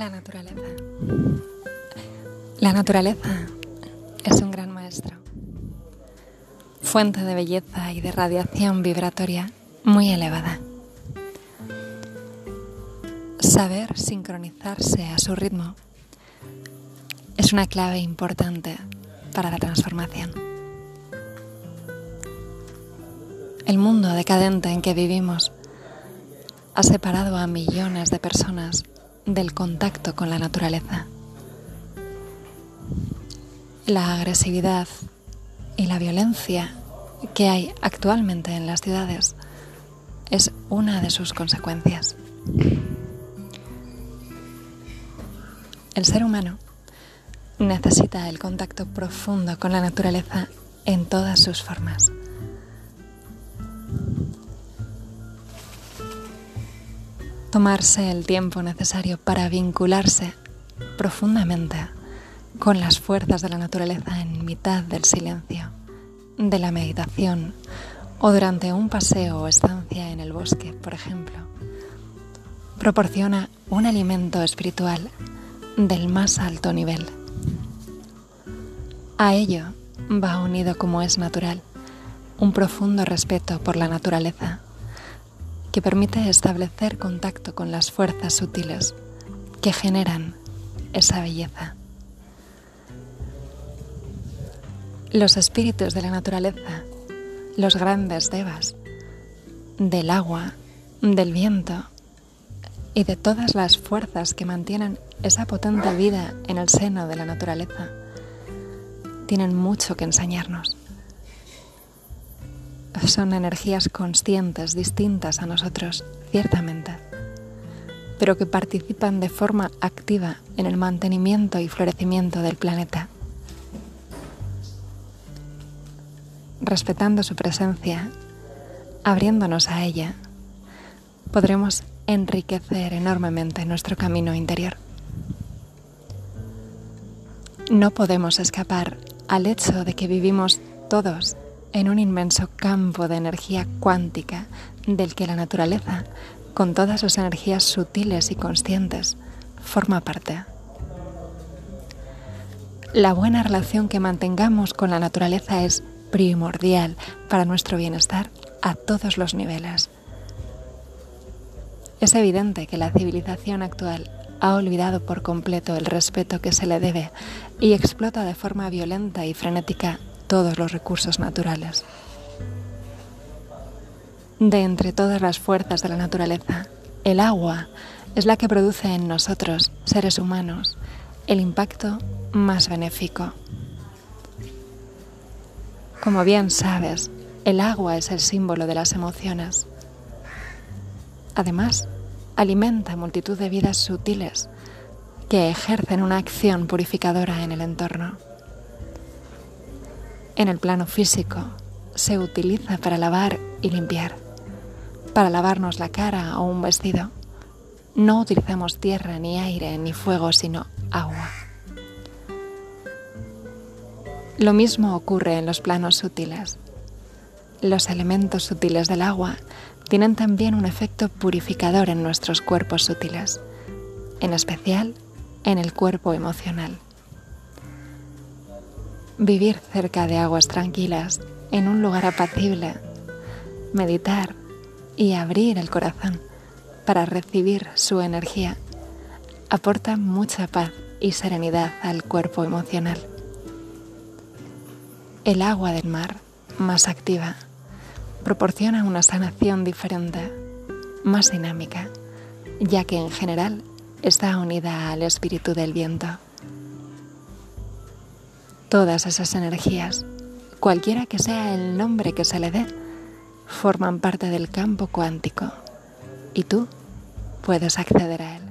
La naturaleza. La naturaleza es un gran maestro, fuente de belleza y de radiación vibratoria muy elevada. Saber sincronizarse a su ritmo es una clave importante para la transformación. El mundo decadente en que vivimos ha separado a millones de personas del contacto con la naturaleza. La agresividad y la violencia que hay actualmente en las ciudades es una de sus consecuencias. El ser humano necesita el contacto profundo con la naturaleza en todas sus formas. Tomarse el tiempo necesario para vincularse profundamente con las fuerzas de la naturaleza en mitad del silencio, de la meditación o durante un paseo o estancia en el bosque, por ejemplo, proporciona un alimento espiritual del más alto nivel. A ello va unido como es natural un profundo respeto por la naturaleza que permite establecer contacto con las fuerzas sutiles que generan esa belleza. Los espíritus de la naturaleza, los grandes devas, del agua, del viento y de todas las fuerzas que mantienen esa potente vida en el seno de la naturaleza, tienen mucho que enseñarnos son energías conscientes, distintas a nosotros, ciertamente, pero que participan de forma activa en el mantenimiento y florecimiento del planeta. Respetando su presencia, abriéndonos a ella, podremos enriquecer enormemente nuestro camino interior. No podemos escapar al hecho de que vivimos todos en un inmenso campo de energía cuántica del que la naturaleza, con todas sus energías sutiles y conscientes, forma parte. La buena relación que mantengamos con la naturaleza es primordial para nuestro bienestar a todos los niveles. Es evidente que la civilización actual ha olvidado por completo el respeto que se le debe y explota de forma violenta y frenética todos los recursos naturales. De entre todas las fuerzas de la naturaleza, el agua es la que produce en nosotros, seres humanos, el impacto más benéfico. Como bien sabes, el agua es el símbolo de las emociones. Además, alimenta multitud de vidas sutiles que ejercen una acción purificadora en el entorno. En el plano físico se utiliza para lavar y limpiar, para lavarnos la cara o un vestido. No utilizamos tierra, ni aire, ni fuego, sino agua. Lo mismo ocurre en los planos sutiles. Los elementos sutiles del agua tienen también un efecto purificador en nuestros cuerpos sutiles, en especial en el cuerpo emocional. Vivir cerca de aguas tranquilas, en un lugar apacible, meditar y abrir el corazón para recibir su energía aporta mucha paz y serenidad al cuerpo emocional. El agua del mar, más activa, proporciona una sanación diferente, más dinámica, ya que en general está unida al espíritu del viento. Todas esas energías, cualquiera que sea el nombre que se le dé, forman parte del campo cuántico y tú puedes acceder a él.